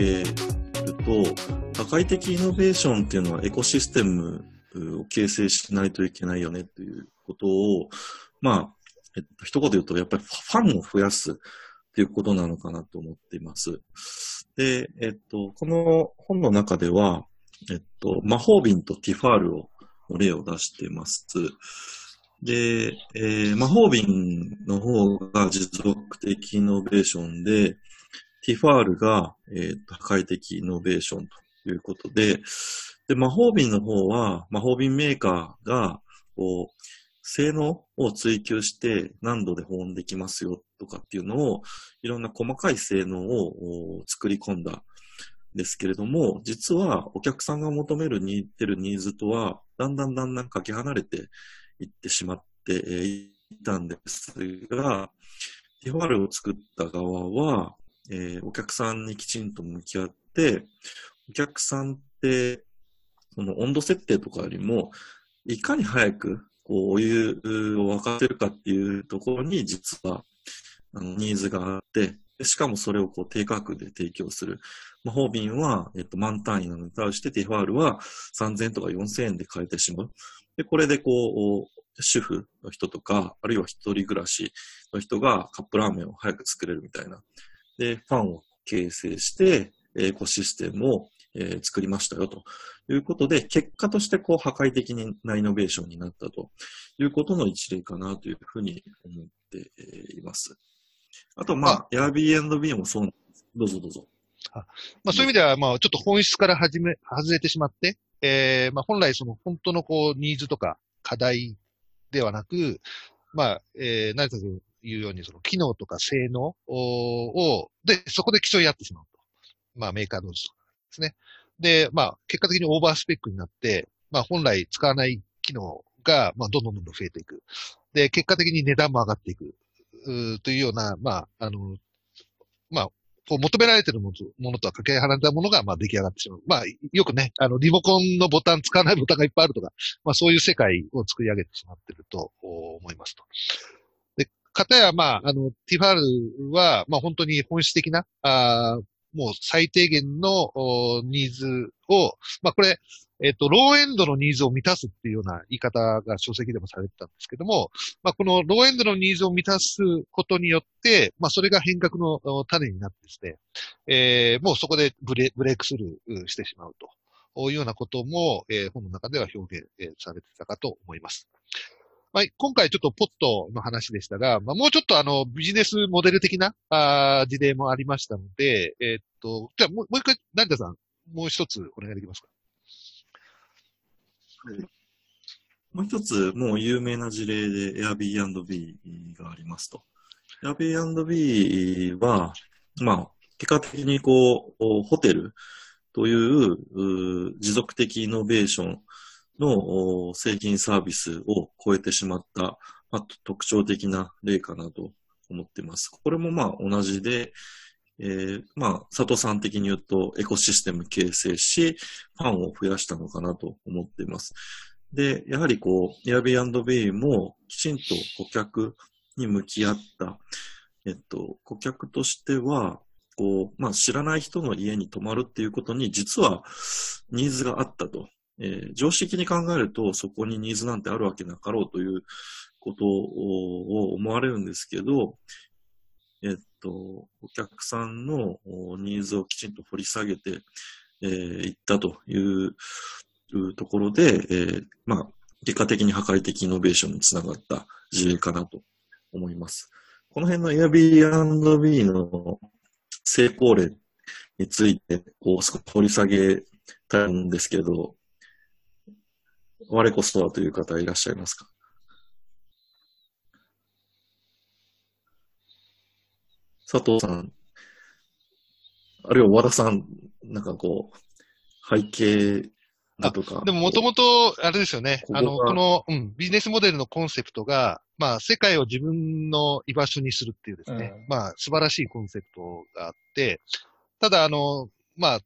けると、社会的イノベーションっていうのはエコシステムを形成しないといけないよねということを、まあ、えっと、一言言うと、やっぱりファンを増やすっていうことなのかなと思っています。で、えっと、この本の中では、えっと、魔法瓶とティファールを、例を出しています。で、えー、魔法瓶の方が持続的イノベーションで、ティファールが、えー、破壊的イノベーションということで、で、魔法瓶の方は、魔法瓶メーカーが、こう、性能を追求して何度で保温できますよとかっていうのを、いろんな細かい性能を作り込んだんですけれども、実はお客さんが求めるにってるニーズとは、だんだんだんだんかけ離れていってしまっていたんですが、ティファールを作った側は、えー、お客さんにきちんと向き合って、お客さんって、その温度設定とかよりも、いかに早くこうお湯を沸かせるかっていうところに実はあのニーズがあって、しかもそれをこう低価格で提供する。魔法瓶は、えっと、満単位なのに対してティファールは3000円とか4000円で買えてしまう。で、これでこう、主婦の人とか、あるいは一人暮らしの人がカップラーメンを早く作れるみたいな。で、ファンを形成して、エコシステムを、えー、作りましたよということで、結果としてこう破壊的なイノベーションになったということの一例かなというふうに思っています。あと、まあ、Airbnb もそうなんです。どうぞどうぞ。あまあ、そういう意味では、まあ、ちょっと本質から始め、外れてしまって、えー、まあ、本来その本当のこう、ニーズとか課題ではなく、まあ、えー、成田君言うように、その機能とか性能を、で、そこで競い合ってしまうと。まあ、メーカー同士とかですね。で、まあ、結果的にオーバースペックになって、まあ、本来使わない機能が、まあ、どんどんどんどん増えていく。で、結果的に値段も上がっていく。というような、まあ、あの、まあ、こう求められているものとはかけ離れたものが、まあ、出来上がってしまう。まあ、よくね、あの、リモコンのボタン使わないボタンがいっぱいあるとか、まあ、そういう世界を作り上げてしまっていると思いますと。で、かたや、まあ、あの、ティファールは、まあ、本当に本質的な、あもう最低限のニーズを、まあ、これ、えっ、と、ローエンドのニーズを満たすっていうような言い方が書籍でもされてたんですけども、まあ、このローエンドのニーズを満たすことによって、まあ、それが変革の種になってですね、えー、もうそこでブレブレイクスルーしてしまうというようなことも、えー、本の中では表現されてたかと思います。まあ、今回ちょっとポットの話でしたが、まあ、もうちょっとあの、ビジネスモデル的なあ事例もありましたので、えー、っと、じゃあもうもう一回、成田さん、もう一つお願いできますか？もう一つ、もう有名な事例で Airbnb がありますと。Airbnb は、まあ、結果的にこう、ホテルという持続的イノベーションの製品サービスを超えてしまった、まあ、特徴的な例かなと思っています。これもまあ同じで、えー、まあ、佐藤さん的に言うとエコシステム形成し、ファンを増やしたのかなと思っています。で、やはりこう、Airbnb もきちんと顧客に向き合った、えっと、顧客としては、こう、まあ、知らない人の家に泊まるっていうことに実はニーズがあったと。えー、常識に考えるとそこにニーズなんてあるわけなかろうということを思われるんですけど、えっと、お客さんのニーズをきちんと掘り下げて、えー、いったというところで、えー、まあ、結果的に破壊的イノベーションにつながった事例かなと思います。この辺の Airbnb の成功例について、こう、少し掘り下げたいんですけど、我こそはという方いらっしゃいますか？佐藤さん、あるいは和田さん、なんかこう、背景だとか。でももともと、あれですよね。ここあの、この、うん、ビジネスモデルのコンセプトが、まあ、世界を自分の居場所にするっていうですね、うん、まあ、素晴らしいコンセプトがあって、ただ、あの、まあ、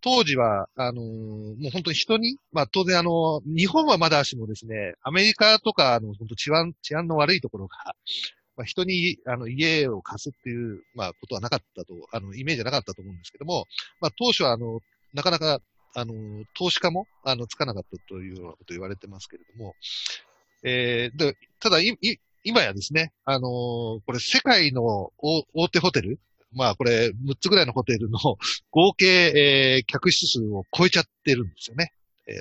当時は、あのー、もう本当に人に、まあ当然あの、日本はまだしもですね、アメリカとかあの本当治安、治安の悪いところが、まあ、人に、あの、家を貸すっていう、まあ、ことはなかったと、あの、イメージはなかったと思うんですけども、まあ、当初は、あの、なかなか、あの、投資家も、あの、つかなかったというようなこと言われてますけれども、えー、で、ただ、い、い、今やですね、あのー、これ世界の大手ホテル、まあこれ6つぐらいのホテルの 合計、えー、客室数を超えちゃってるんですよね。えー、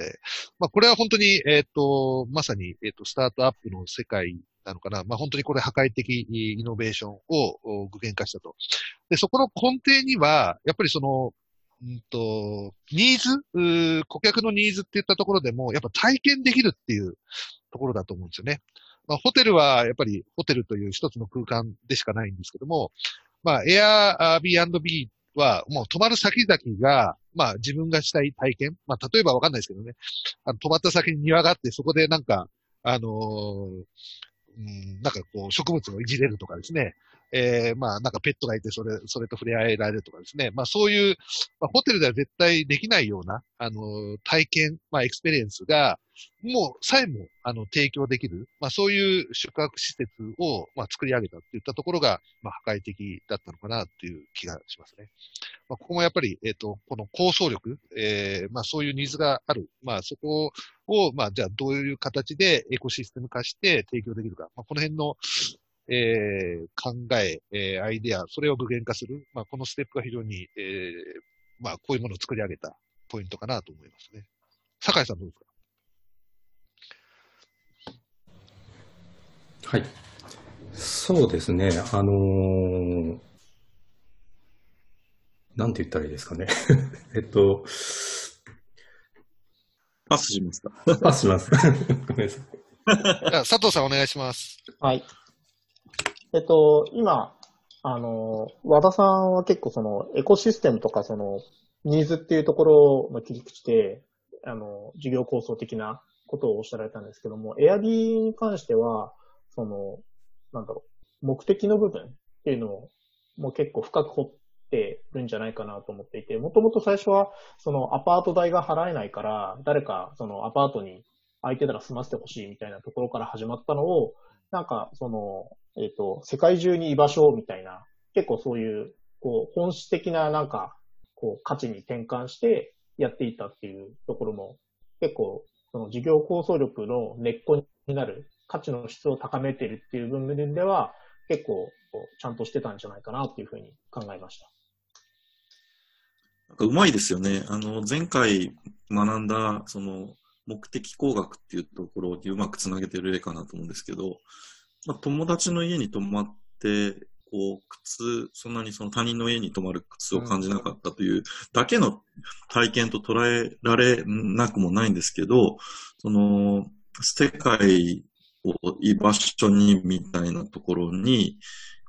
まあこれは本当に、えっ、ー、と、まさに、えっ、ー、と、スタートアップの世界なのかな。まあ本当にこれ破壊的イノベーションを具現化したと。で、そこの根底には、やっぱりその、うんと、ニーズ顧客のニーズって言ったところでも、やっぱ体験できるっていうところだと思うんですよね。まあ、ホテルはやっぱりホテルという一つの空間でしかないんですけども、まあ、Airbnb はもう泊まる先々が、まあ自分がしたい体験。まあ例えばわかんないですけどね。あの泊まった先に庭があって、そこでなんか、あのー、うん、なんかこう植物をいじれるとかですね。えー、まあ、なんかペットがいて、それ、それと触れ合えられるとかですね。まあ、そういう、まあ、ホテルでは絶対できないような、あの、体験、まあ、エクスペリエンスが、もう、さえも、あの、提供できる、まあ、そういう宿泊施設を、まあ、作り上げたっていったところが、まあ、破壊的だったのかなっていう気がしますね。まあ、ここもやっぱり、えっ、ー、と、この構想力、えー、まあ、そういうニーズがある。まあ、そこを、まあ、じゃあ、どういう形でエコシステム化して提供できるか。まあ、この辺の、えー、考え、えー、アイデア、それを具現化する。まあ、このステップが非常に、えー、まあ、こういうものを作り上げたポイントかなと思いますね。酒井さんどうですか？はい。そうですね。あのー、なんて言ったらいいですかね。えっと、パスしますか？パスします。ごめんなさい。じゃあ、佐藤さんお願いします。はい。えっと、今、あの、和田さんは結構そのエコシステムとかそのニーズっていうところの切り口で、あの、事業構想的なことをおっしゃられたんですけども、エアビーに関しては、その、なんだろう、目的の部分っていうのをもう結構深く掘ってるんじゃないかなと思っていて、もともと最初はそのアパート代が払えないから、誰かそのアパートに空いてたら住ませてほしいみたいなところから始まったのを、なんかその、えっ、ー、と、世界中に居場所みたいな、結構そういう、こう、本質的ななんか、こう、価値に転換してやっていったっていうところも、結構、その事業構想力の根っこになる価値の質を高めてるっていう部分では、結構、ちゃんとしてたんじゃないかなっていうふうに考えました。なんかうまいですよね。あの、前回学んだ、その、目的工学っていうところにうまくつなげてる例かなと思うんですけど、まあ、友達の家に泊まって、こう、靴、そんなにその他人の家に泊まる靴を感じなかったというだけの体験と捉えられなくもないんですけど、その、世界を居場所にみたいなところに、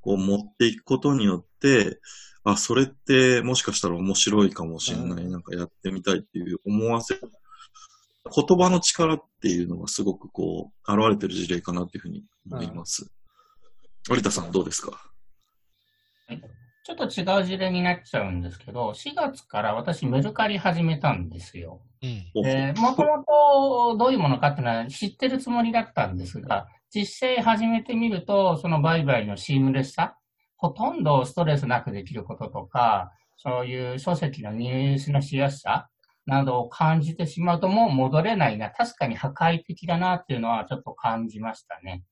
こう持っていくことによって、あ、それってもしかしたら面白いかもしれない、なんかやってみたいっていう思わせ言葉の力っていうのがすごくこう、現れてる事例かなっていうふうに思います。有田さんどうですか？ちょっと違う事例になっちゃうんですけど、4月から私メルカリ始めたんですよ。もともとどういうものかっていうのは知ってるつもりだったんですが、実際始めてみると、その売買のシームレスさ、ほとんどストレスなくできることとか、そういう書籍の入手のしやすさ、などを感じてしまうともう戻れないな。確かに破壊的だなっていうのはちょっと感じましたね。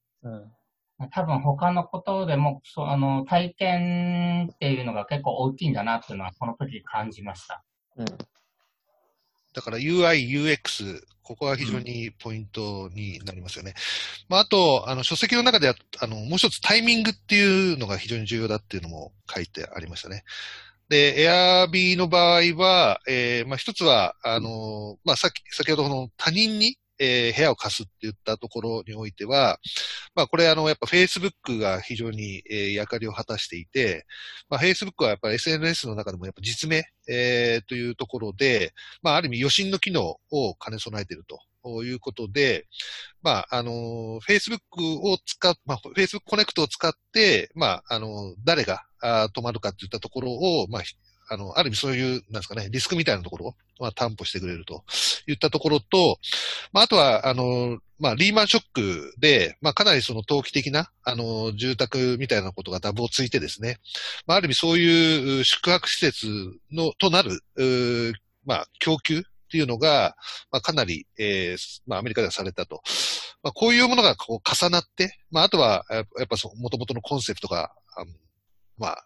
うん、多分他のことでも、そあの、体験っていうのが結構大きいんだなっていうのはこの時感じました。うん、だから UI、UX、ここは非常にポイントになりますよね。うん、まあ、あと、あの、書籍の中では、あの、もう一つタイミングっていうのが非常に重要だっていうのも書いてありましたね。で、エアビーの場合は、えー、まあ、一つは、あの、まあ、さっき、先ほどの他人に、えー、部屋を貸すって言ったところにおいては、まあこれあの、やっぱ Facebook が非常に、えー、役割を果たしていて、まあ Facebook はやっぱり SNS の中でもやっぱ実名、えー、というところで、まあある意味余震の機能を兼ね備えているということで、まああの、Facebook を使っ、まあ Facebook コネクトを使って、まああの、誰があ止まるかっていったところを、まああの、ある意味そういう、なんですかね、リスクみたいなところは担保してくれるといったところと、まあ、あとは、あの、まあ、リーマンショックで、まあ、かなりその投機的な、あの、住宅みたいなことがダブをついてですね、まあ、ある意味そういう宿泊施設の、となる、うまあ、供給っていうのが、まあ、かなり、えー、まあ、アメリカではされたと。まあ、こういうものがこう重なって、まあ、あとは、やっぱその、元々のコンセプトが、あまあ、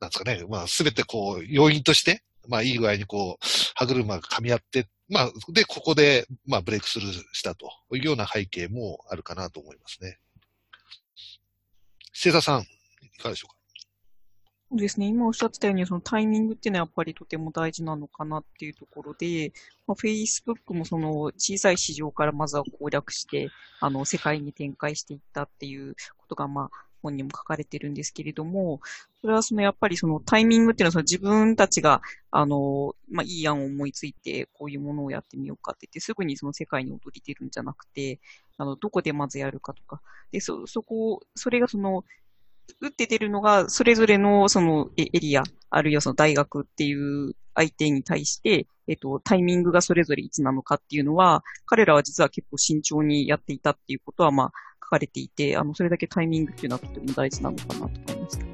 なんですかね、まあ、すべてこう、要因として、まあ、いい具合にこう、歯車が噛み合って、まあ、で、ここで、まあ、ブレイクスルーしたというような背景もあるかなと思いますね。星座さん、いかがでしょうか？そうですね。今おっしゃってたように、そのタイミングっていうのはやっぱりとても大事なのかなっていうところで、まあ、Facebook もその小さい市場からまずは攻略して、あの、世界に展開していったっていうことが、まあ、本にも書かれてるんですけれども、それはそのやっぱりそのタイミングっていうのはその自分たちが、あの、まあ、いい案を思いついて、こういうものをやってみようかって言って、すぐにその世界に踊り出るんじゃなくて、あの、どこでまずやるかとか、で、そ、そこ、それがその、打って出るのが、それぞれのそのエリア、あるいはその大学っていう相手に対して、えっと、タイミングがそれぞれいつなのかっていうのは、彼らは実は結構慎重にやっていたっていうことは、まあ、書かれていて、あの、それだけタイミングっていうのはとても大事なのかなと思います。